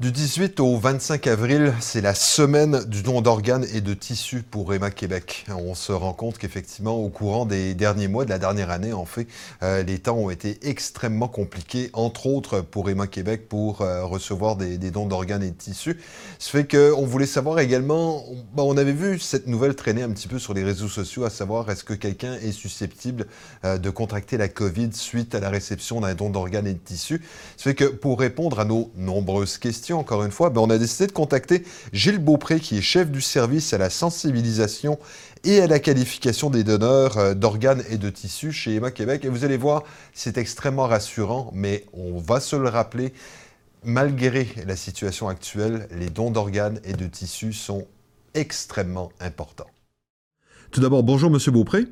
Du 18 au 25 avril, c'est la semaine du don d'organes et de tissus pour Emma Québec. On se rend compte qu'effectivement, au courant des derniers mois, de la dernière année, en fait, euh, les temps ont été extrêmement compliqués, entre autres pour Emma Québec, pour euh, recevoir des, dons d'organes et de tissus. Ce fait qu'on voulait savoir également, on, on avait vu cette nouvelle traîner un petit peu sur les réseaux sociaux, à savoir est-ce que quelqu'un est susceptible euh, de contracter la COVID suite à la réception d'un don d'organes et de tissus? Ce fait que pour répondre à nos nombreuses questions, encore une fois, ben, on a décidé de contacter Gilles Beaupré, qui est chef du service à la sensibilisation et à la qualification des donneurs euh, d'organes et de tissus chez Emma Québec. Et vous allez voir, c'est extrêmement rassurant, mais on va se le rappeler, malgré la situation actuelle, les dons d'organes et de tissus sont extrêmement importants. Tout d'abord, bonjour Monsieur Beaupré.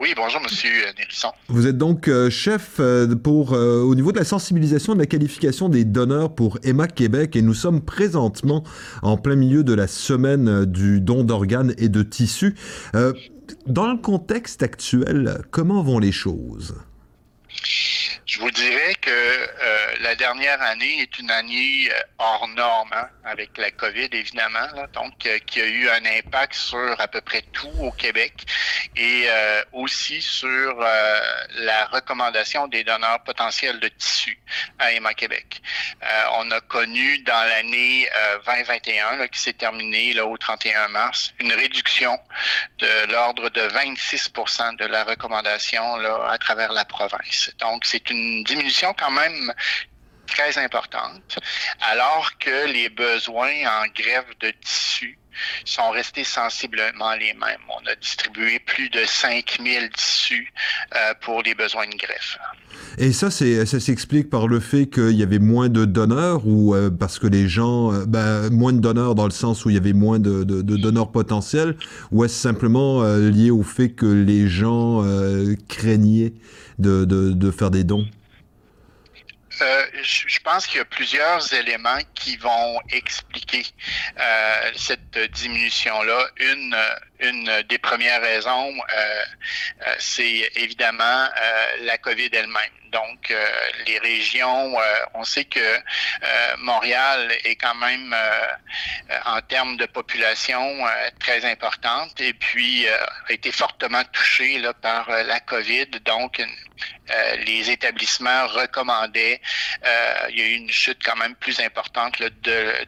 Oui, bonjour, Monsieur Nérisson. Vous êtes donc euh, chef euh, pour, euh, au niveau de la sensibilisation et de la qualification des donneurs pour Emma Québec et nous sommes présentement en plein milieu de la semaine du don d'organes et de tissus. dans le contexte actuel, comment vont les choses? Je vous dirais que euh, la dernière année est une année euh, hors norme, hein, avec la COVID évidemment, donc euh, qui a eu un impact sur à peu près tout au Québec et aussi sur la recommandation des donneurs potentiels de tissus à Emma Québec. on a connu dans l'année 2021, qui s'est terminée là, au 31 mars, une réduction de l'ordre de 26% de la recommandation là, à travers la province. Donc, c'est une une diminution quand même très importante, alors que les besoins en grève de tissu sont restés sensiblement les mêmes. On a distribué plus de 5000 tissus euh, pour les besoins de greffe. Et ça, ça s'explique par le fait qu'il y avait moins de donneurs ou euh, parce que les gens, euh, ben, moins de donneurs dans le sens où il y avait moins de, donneurs potentiels, ou est-ce simplement lié au fait que les gens craignaient de faire des dons? Euh, je pense qu'il y a plusieurs éléments qui vont expliquer euh, cette diminution-là. Une, une des premières raisons, euh, c'est évidemment la COVID elle-même. Donc, les régions, on sait que Montréal est quand même, en termes de population, très importante et puis a été fortement touchée là, par la COVID. Donc, les établissements recommandaient euh, il y a eu une chute quand même plus importante de,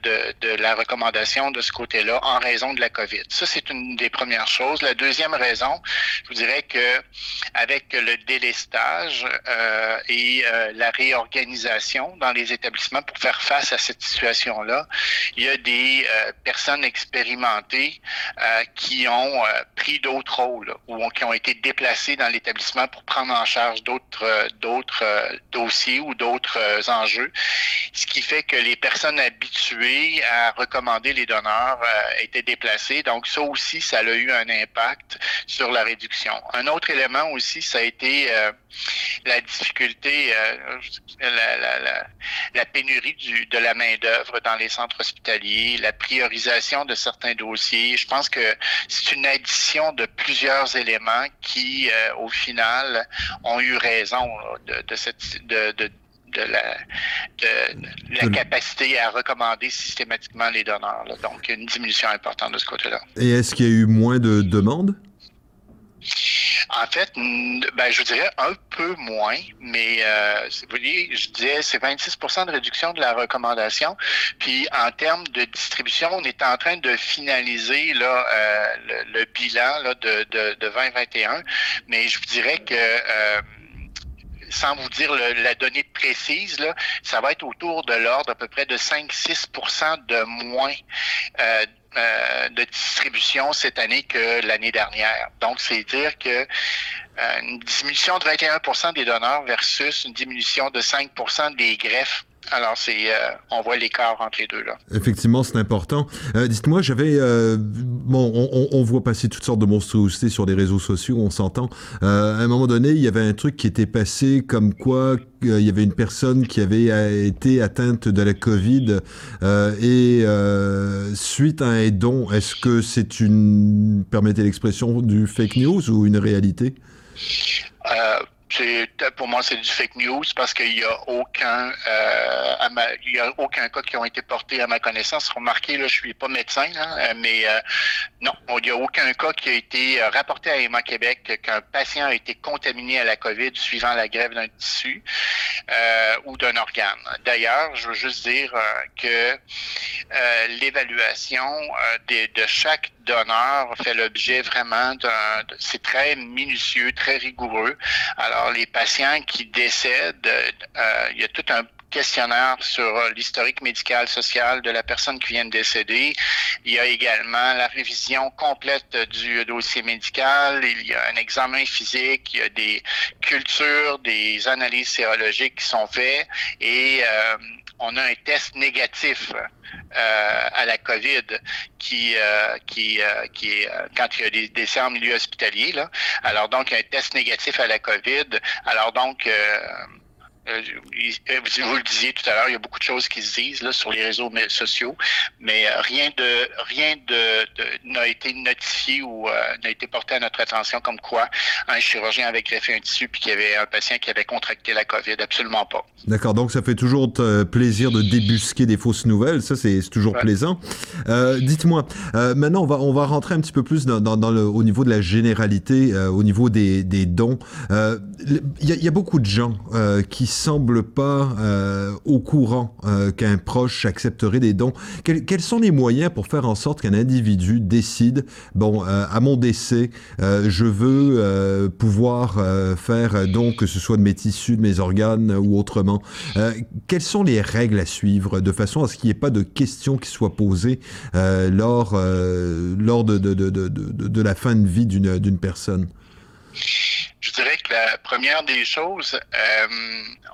de, de, la recommandation de ce côté-là en raison de la COVID. Ça, c'est une des premières choses. La deuxième raison, je vous dirais que avec le délestage euh, et euh, la réorganisation dans les établissements pour faire face à cette situation-là, il y a des euh, personnes expérimentées qui ont pris d'autres rôles ou qui ont été déplacées dans l'établissement pour prendre en charge d'autres d'autres dossiers ou d'autres enjeux, ce qui fait que les personnes habituées à recommander les donneurs étaient déplacées. Donc ça aussi, ça a eu un impact sur la réduction. Un autre élément aussi, ça a été euh, la difficulté, la, pénurie de la main-d'œuvre dans les centres hospitaliers, la priorisation de certains dossiers. Je pense que c'est une addition de plusieurs éléments qui, au final, ont eu raison de, cette, la, de, la capacité à recommander systématiquement les donneurs. Donc, une diminution importante de ce côté-là. Et est-ce qu'il y a eu moins de demandes? En fait, ben, je dirais un peu moins, mais euh, vous voyez, je disais c'est 26% de réduction de la recommandation. Puis en termes de distribution, on est en train de finaliser là, euh, le, bilan là, de, de, de, 2021, mais je vous dirais que euh, sans vous dire la donnée précise, là, ça va être autour de l'ordre à peu près de 5-6% de moins euh, euh, de distribution cette année que l'année dernière. Donc, c'est dire que euh, une diminution de 21% des donneurs versus une diminution de 5% des greffes alors, c'est, euh, on voit l'écart entre les deux là. Effectivement, c'est important. Euh, dites-moi, j'avais, euh, bon, on, voit passer toutes sortes de monstruosités sur les réseaux sociaux, on s'entend. à un moment donné, il y avait un truc qui était passé comme quoi il y avait une personne qui avait été atteinte de la COVID et suite à un don, est-ce que c'est une, permettez l'expression, du fake news ou une réalité? Pour moi, c'est du fake news parce qu'il n'y a aucun, euh, il y a aucun cas qui ont été portés à ma connaissance. Remarquez, là, je suis pas médecin, euh, mais euh, non, il n'y a aucun cas qui a été rapporté à Emma Québec qu'un patient a été contaminé à la COVID suivant la grève d'un tissu ou d'un organe. D'ailleurs, je veux juste dire que l'évaluation de, de chaque donneur fait l'objet vraiment d'un, c'est très minutieux, très rigoureux. Alors, les patients qui décèdent, euh, il y a tout un questionnaire sur l'historique médical social de la personne qui vient de décéder. Il y a également la révision complète du dossier médical. Il y a un examen physique. Il y a des cultures, des analyses sérologiques qui sont faites et euh, on a un test négatif euh, à la COVID qui euh, qui euh, qui est quand il y a des décès en milieu hospitalier là. Alors donc un test négatif à la COVID. Alors donc euh, vous le disiez tout à l'heure, il y a beaucoup de choses qui se disent là, sur les réseaux sociaux, mais euh, rien de rien de, n'a été notifié ou euh, n'a été porté à notre attention comme quoi un chirurgien avait greffé un tissu puis qu'il y avait un patient qui avait contracté la COVID. Absolument pas. D'accord, donc ça fait toujours plaisir de débusquer des fausses nouvelles, ça c'est toujours plaisant. dites-moi, maintenant on va on va rentrer un petit peu plus dans, dans, le, au niveau de la généralité, au niveau des, des dons. Il y, y, a beaucoup de gens qui semble pas euh, au courant euh, qu'un proche accepterait des dons. quels sont les moyens pour faire en sorte qu'un individu décide, bon, euh, à mon décès, je veux pouvoir faire don, que ce soit de mes tissus, de mes organes ou autrement. quelles sont les règles à suivre de façon à ce qu'il n'y ait pas de questions qui soient posées lors, lors de, de, de, de, la fin de vie d'une personne? Je dirais que la première des choses, euh,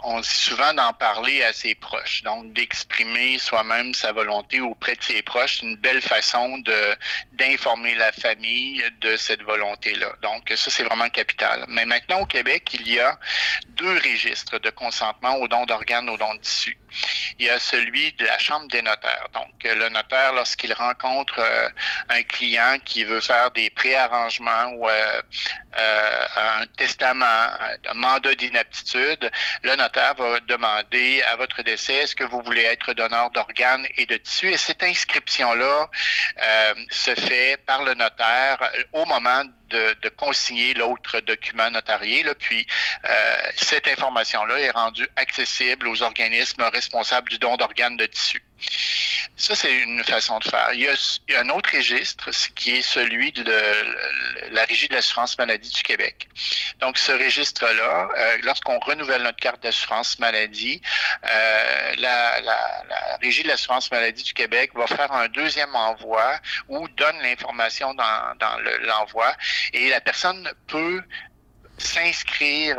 on dit souvent d'en parler à ses proches, donc d'exprimer soi-même sa volonté auprès de ses proches, une belle façon de d'informer la famille de cette volonté-là. Donc ça, c'est vraiment capital. Mais maintenant au Québec, il y a deux registres de consentement au don d'organes, au don de tissus. Il y a celui de la Chambre des notaires. Donc le notaire, lorsqu'il rencontre euh, un client qui veut faire des préarrangements ou euh, un testament, mandat d'inaptitude, le notaire va demander à votre décès, est-ce que vous voulez être donneur d'organes et de tissus? Et cette inscription-là euh, se fait par le notaire au moment de, consigner l'autre document notarié. Puis euh, cette information-là est rendue accessible aux organismes responsables du don d'organes de tissus. Ça, c'est une façon de faire. Il y, a, un autre registre, qui est celui de la Régie de l'assurance maladie du Québec. Donc, ce registre-là, euh, lorsqu'on renouvelle notre carte d'assurance maladie, euh, la, Régie de l'assurance maladie du Québec va faire un deuxième envoi ou donne l'information dans l'envoi et la personne peut s'inscrire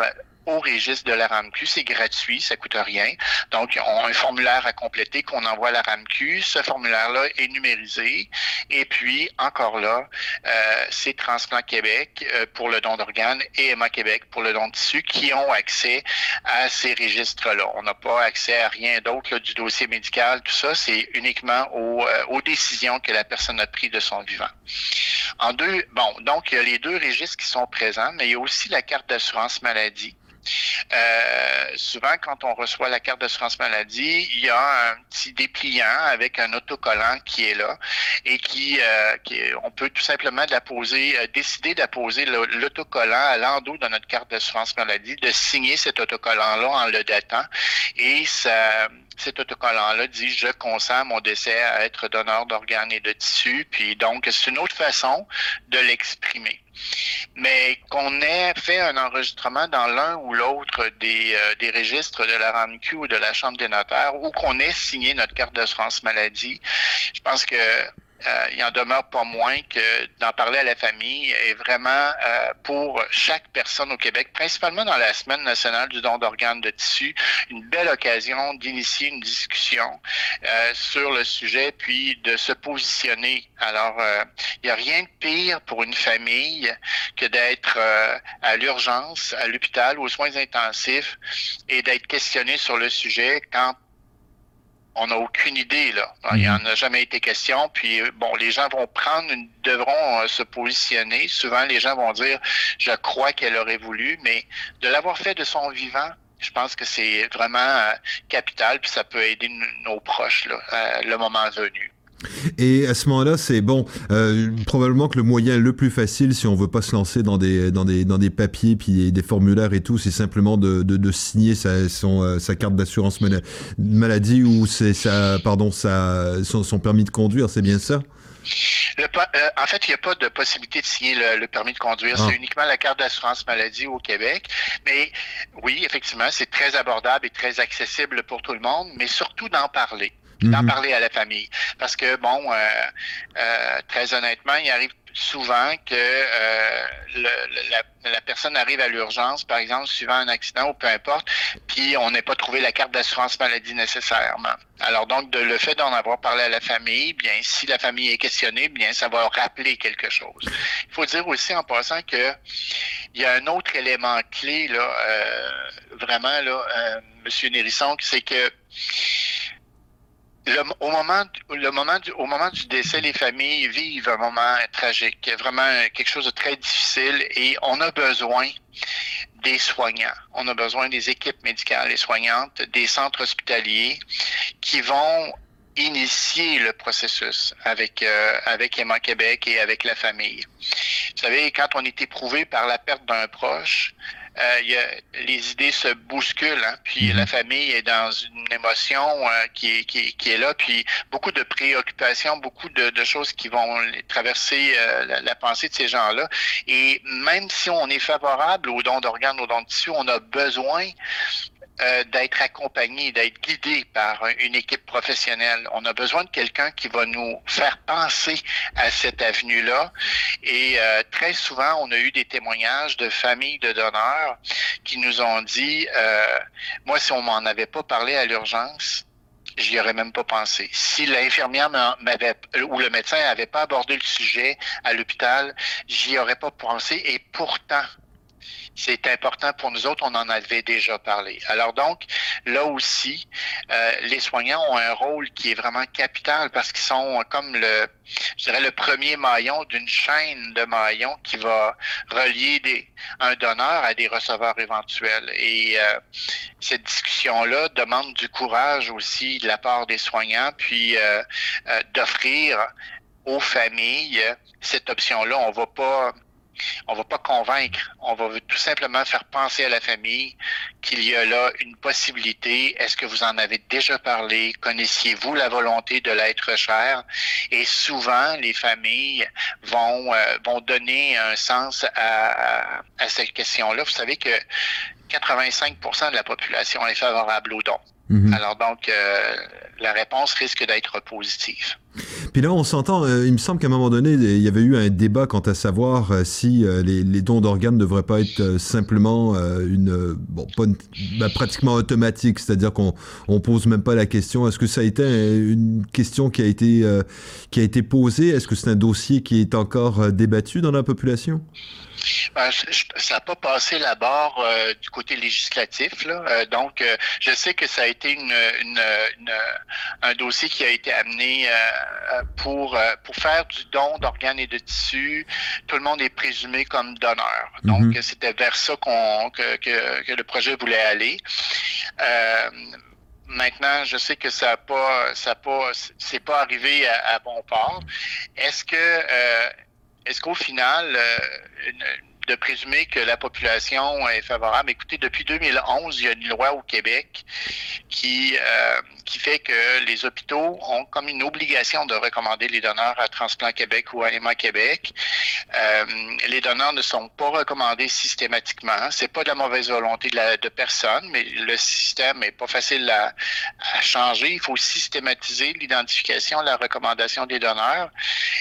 au registre de la RAMQ. C'est gratuit, ça coûte rien. Donc, on a un formulaire à compléter qu'on envoie à la RAMQ. Ce formulaire-là est numérisé. Et puis, encore là, euh, c'est Transplant Québec euh, pour le don d'organes et Emma Québec pour le don de tissu qui ont accès à ces registres-là. On n'a pas accès à rien d'autre du dossier médical. Tout ça, c'est uniquement aux, euh, aux décisions que la personne a prises de son vivant. En deux, bon, donc il y a les deux registres qui sont présents, mais il y a aussi la carte d'assurance maladie euh, souvent, quand on reçoit la carte d'assurance maladie, il y a un petit dépliant avec un autocollant qui est là et qui, euh, on peut tout simplement euh, décider d'apposer l'autocollant à l'endos de notre carte d'assurance maladie, de signer cet autocollant-là en le datant et ça cet autocollant-là dit je consens mon décès à être donneur d'organes et de tissus. Puis donc, c'est une autre façon de l'exprimer mais qu'on ait fait un enregistrement dans l'un ou l'autre des, euh, des registres de la RAMQ ou de la Chambre des notaires, ou qu'on ait signé notre carte d'assurance maladie, je pense que euh, il en demeure pas moins que d'en parler à la famille est vraiment euh, pour chaque personne au Québec, principalement dans la semaine nationale du don d'organes de tissu, une belle occasion d'initier une discussion euh, sur le sujet, puis de se positionner. Alors, il n'y a rien de pire pour une famille que d'être à l'urgence, à l'hôpital, aux soins intensifs et d'être questionné sur le sujet quand on n'a aucune idée là. Il n'y en a jamais été question. Puis bon, les gens vont prendre, devront se positionner. Souvent, les gens vont dire, je crois qu'elle aurait voulu, mais de l'avoir fait de son vivant, je pense que c'est vraiment capital, puis ça peut aider nos proches là, le moment venu. Et à ce moment-là, c'est bon, euh, probablement que le moyen le plus facile, si on veut pas se lancer dans des dans des dans des papiers puis des formulaires et tout, c'est simplement de, de, de, signer sa son euh, sa carte d'assurance maladie ou c'est sa pardon sa son, son permis de conduire, c'est bien ça? Le, euh, en fait, il n'y a pas de possibilité de signer le, le permis de conduire. C'est ah. uniquement la carte d'assurance maladie au Québec. Mais oui, effectivement, c'est très abordable et très accessible pour tout le monde, mais surtout d'en parler d'en mhm. parler à la famille. Parce que, bon, euh, euh, très honnêtement, il arrive souvent que euh, le, la, personne arrive à l'urgence, par exemple, suivant un accident ou peu importe, puis on n'a pas trouvé la carte d'assurance maladie nécessairement. Alors donc, de le fait d'en avoir parlé à la famille, bien, si la famille est questionnée, bien, ça va rappeler quelque chose. Il faut dire aussi en passant que il y a un autre élément clé, là, euh, vraiment, là, euh, Monsieur Nérisson, c'est que au, moment, le moment du, au moment du décès, les familles vivent un moment tragique, vraiment quelque chose de très difficile et on a besoin des soignants. On a besoin des équipes médicales et soignantes, des centres hospitaliers qui vont initier le processus avec euh, avec Emma Québec et avec la famille. Vous savez, quand on est éprouvé par la perte d'un proche, euh, y a, les idées se bousculent, hein, puis mhm. la famille est dans une émotion euh, qui, est, qui, qui, est là, puis beaucoup de préoccupations, beaucoup de, de choses qui vont traverser euh, la, la, pensée de ces gens-là. Et même si on est favorable aux dons d'organes, aux dons de tissus, on a besoin euh, d'être accompagné, d'être guidé par une équipe professionnelle. On a besoin de quelqu'un qui va nous faire penser à cette avenue-là. Et euh, très souvent, on a eu des témoignages de familles de donneurs qui nous ont dit, euh, moi, si on m'en avait pas parlé à l'urgence, j'y aurais même pas pensé. Si l'infirmière m'avait ou le médecin avait pas abordé le sujet à l'hôpital, j'y aurais pas pensé. Et pourtant, c'est important pour nous autres, on en avait déjà parlé. Alors donc, là aussi, euh, les soignants ont un rôle qui est vraiment capital parce qu'ils sont comme le, je dirais, le premier maillon d'une chaîne de maillons qui va relier des, un donneur à des receveurs éventuels. Et euh, cette discussion-là demande du courage aussi de la part des soignants, puis euh, d'offrir aux familles cette option-là. On va pas on va pas convaincre, on va tout simplement faire penser à la famille qu'il y a là une possibilité. Est-ce que vous en avez déjà parlé? Connaissiez-vous la volonté de l'être cher? Et souvent, les familles vont, euh, vont donner un sens à, à cette question-là. Vous savez que 85% de la population est favorable aux dons. Mhm. Alors donc, euh, la réponse risque d'être positive. Puis là, on s'entend, euh, il me semble qu'à un moment donné, il y avait eu un débat quant à savoir euh, si les, dons d'organes ne devraient pas être simplement une, bon, pas ben, pratiquement automatique, c'est-à-dire qu'on on pose même pas la question. Est-ce que ça a été une question qui a été, qui a été posée? Est-ce que c'est un dossier qui est encore débattu dans la population? Ben, ça n'a pas passé la barre euh, du côté législatif. Là. Euh, donc, euh, je sais que ça a été une, une, un dossier qui a été amené pour, pour faire du don d'organes et de tissus. Tout le monde est présumé comme donneur. Donc, mhm. c'était vers ça qu'on que, que, que, le projet voulait aller. Maintenant, je sais que ça n'a pas, ça pas, c'est pas arrivé à, à, bon port. Est-ce que est-ce qu'au final, euh, de présumer que la population est favorable. Écoutez, depuis 2011, il y a une loi au Québec qui euh, qui fait que les hôpitaux ont comme une obligation de recommander les donneurs à Transplant Québec ou à Emma Québec. Euh, les donneurs ne sont pas recommandés systématiquement. C'est pas de la mauvaise volonté de, la, de personne, mais le système est pas facile à, à changer. Il faut systématiser l'identification, la recommandation des donneurs.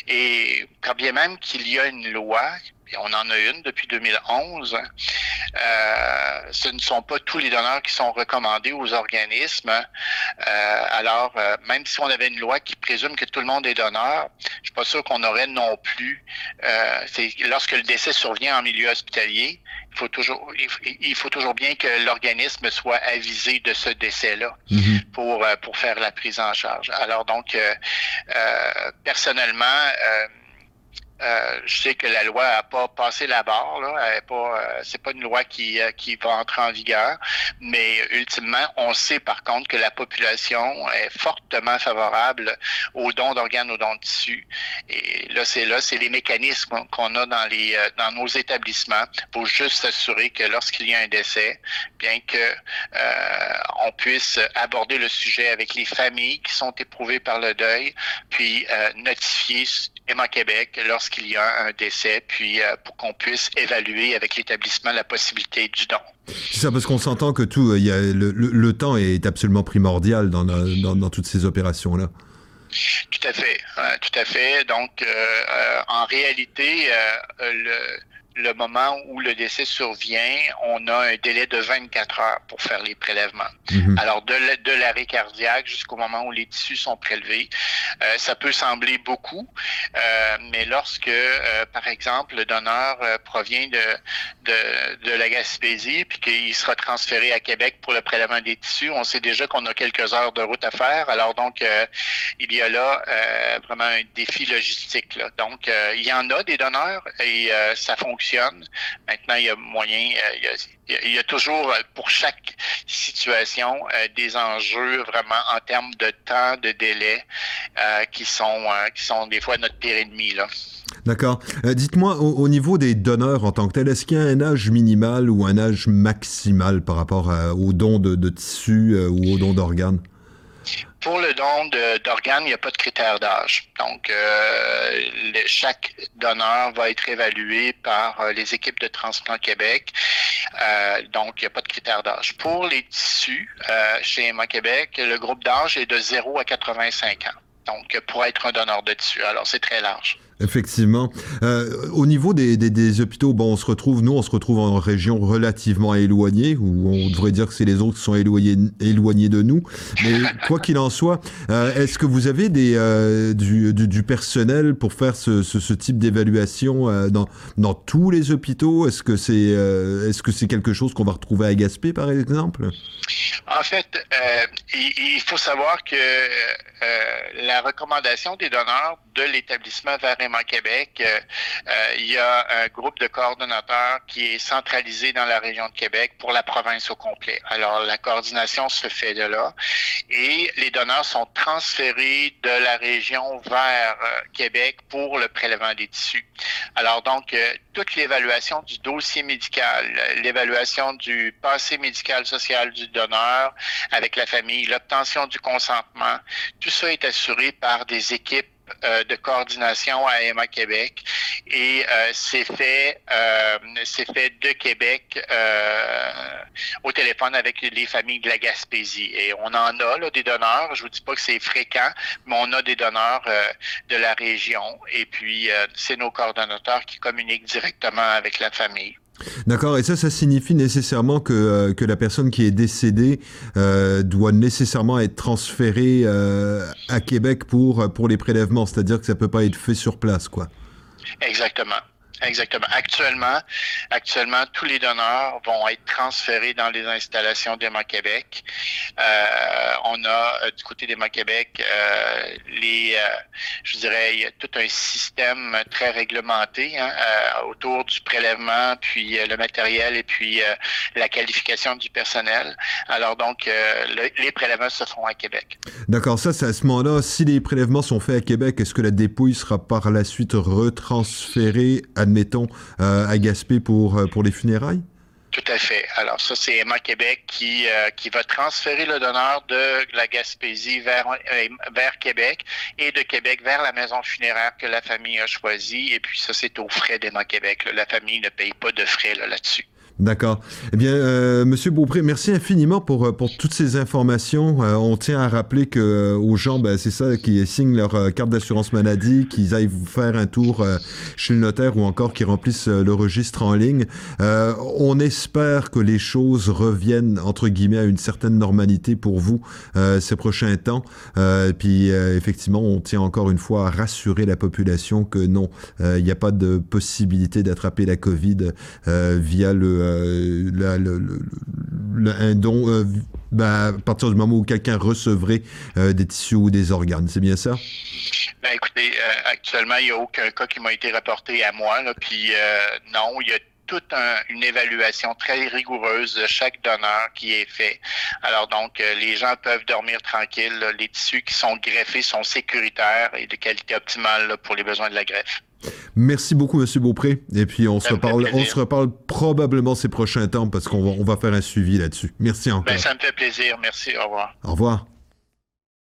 Et quand bien même qu'il y a une loi on en a une depuis 2011, euh, ce ne sont pas tous les donneurs qui sont recommandés aux organismes. Euh, alors, euh, même si on avait une loi qui présume que tout le monde est donneur, je suis pas sûr qu'on aurait non plus. c'est lorsque le décès survient en milieu hospitalier, il faut toujours, il, faut toujours bien que l'organisme soit avisé de ce décès-là mm-hmm. pour pour faire la prise en charge. Alors donc, personnellement euh, je sais que la loi n'a pas passé la barre, là. pas, euh, c'est pas une loi qui, euh, qui va entrer en vigueur, mais ultimement, on sait par contre que la population est fortement favorable aux dons d'organes, aux dons de tissus. Et là, c'est là, c'est les mécanismes qu'on a dans les dans nos établissements pour juste s'assurer que lorsqu'il y a un décès, bien que on puisse aborder le sujet avec les familles qui sont éprouvées par le deuil, puis notifier Emma Québec lorsqu'il y a un décès, puis euh, pour qu'on puisse évaluer avec l'établissement la possibilité du don. C'est ça, parce qu'on s'entend que tout, il y a, le, temps est absolument primordial dans, dans, toutes ces opérations-là. Tout à fait, tout à fait. Donc, euh, euh, en réalité, le le moment où le décès survient, on a un délai de 24 heures pour faire les prélèvements. Mhm. Alors, de l'arrêt cardiaque jusqu'au moment où les tissus sont prélevés, euh, ça peut sembler beaucoup, euh, mais lorsque, euh, par exemple, le donneur provient de, de, de, la Gaspésie, puis qu'il sera transféré à Québec pour le prélèvement des tissus, on sait déjà qu'on a quelques heures de route à faire. Alors, donc, il y a là vraiment un défi logistique. Là. Donc, il y en a des donneurs et ça fonctionne Maintenant, il y a moyen, euh, il y a, toujours euh, pour chaque situation euh, des enjeux vraiment en termes de temps, de délai, qui sont qui sont des fois notre pire ennemi là. D'accord. Dites-moi, au, niveau des donneurs en tant que tel, est-ce qu'il y a un âge minimal ou un âge maximal par rapport aux dons de, de tissus ou aux dons d'organes? Pour le don d'organes, il n'y a pas de critère d'âge. Donc, euh, chaque donneur va être évalué par euh, les équipes de Transplant Québec. Euh, donc, il n'y a pas de critère d'âge. Pour les tissus, chez Emma Québec, le groupe d'âge est de 0 à 85 ans. Donc, pour être un donneur de tissu. Alors, c'est très large. Effectivement. Euh, au niveau des, des, hôpitaux, bon, on se retrouve, nous, on se retrouve en région relativement éloignée, où on devrait dire que c'est les autres qui sont éloignés, éloignés de nous. Mais quoi qu'il en soit, euh, est-ce que vous avez des, euh, du, du, personnel pour faire ce, ce, type d'évaluation dans, dans tous les hôpitaux? Est-ce que c'est est-ce que c'est quelque chose qu'on va retrouver à Gaspé, par exemple? En fait, il, il, faut savoir que la recommandation des donneurs de l'établissement Québec, euh, euh, il y a un groupe de coordonnateurs qui est centralisé dans la région de Québec pour la province au complet. Alors, la coordination se fait de là et les donneurs sont transférés de la région vers euh, Québec pour le prélèvement des tissus. Alors, donc, toute l'évaluation du dossier médical, l'évaluation du passé médical social du donneur avec la famille, l'obtention du consentement, tout ça est assuré par des équipes de coordination à EMA Québec et euh, c'est fait euh, c'est fait de Québec au téléphone avec les familles de la Gaspésie. Et on en a là, des donneurs. Je vous dis pas que c'est fréquent mais on a des donneurs de la région. Et puis c'est nos coordonnateurs qui communiquent directement avec la famille. D'accord, et ça, ça signifie nécessairement que, euh, que la personne qui est décédée euh, doit nécessairement être transférée euh, à Québec pour, pour les prélèvements, c'est-à-dire que ça peut pas être fait sur place, quoi. Exactement. Exactement. Actuellement, actuellement, tous les donneurs vont être transférés dans les installations d'EMA Québec. Euh, on a euh, du côté d'EMA Québec euh, les, je dirais, il y a tout un système très réglementé hein, autour du prélèvement, puis le matériel et puis la qualification du personnel. Alors donc, les prélèvements se font à Québec. D'accord. Ça, c'est à ce moment-là. Si les prélèvements sont faits à Québec, est-ce que la dépouille sera par la suite retransférée à admettons, euh, à Gaspé pour, euh, pour les funérailles? Tout à fait. Alors ça, c'est Emma Québec qui, euh, qui va transférer le donneur de la Gaspésie vers, vers Québec et de Québec vers la maison funéraire que la famille a choisie. Et puis ça, c'est aux frais d'Emma Québec. La famille ne paye pas de frais là-dessus. D'accord. Eh bien, euh, Monsieur Beaupré, merci infiniment pour, euh, pour toutes ces informations. Euh, on tient à rappeler que euh, aux gens, ben, c'est ça, qui signent leur euh, carte d'assurance maladie, qu'ils aillent vous faire un tour chez le notaire ou encore qu'ils remplissent le registre en ligne. on espère que les choses reviennent entre guillemets à une certaine normalité pour vous ces prochains temps. puis effectivement, on tient encore une fois à rassurer la population que non, il n'y a pas de possibilité d'attraper la COVID via le euh, un don euh, ben, à partir du moment où quelqu'un recevrait euh, des tissus ou des organes. C'est bien ça? Ben, écoutez, actuellement, il n'y a aucun cas qui m'a été rapporté à moi. Puis non, il y a toute une évaluation très rigoureuse de chaque donneur qui est fait. Alors donc, les gens peuvent dormir tranquilles. Les tissus qui sont greffés sont sécuritaires et de qualité optimale pour les besoins de la greffe. Merci beaucoup, Monsieur Beaupré. Et puis, on se, reparle, on se reparle probablement ces prochains temps parce qu'on va, on va faire un suivi là-dessus. Merci encore. Ben, ça me fait plaisir. Merci. Au revoir. Au revoir.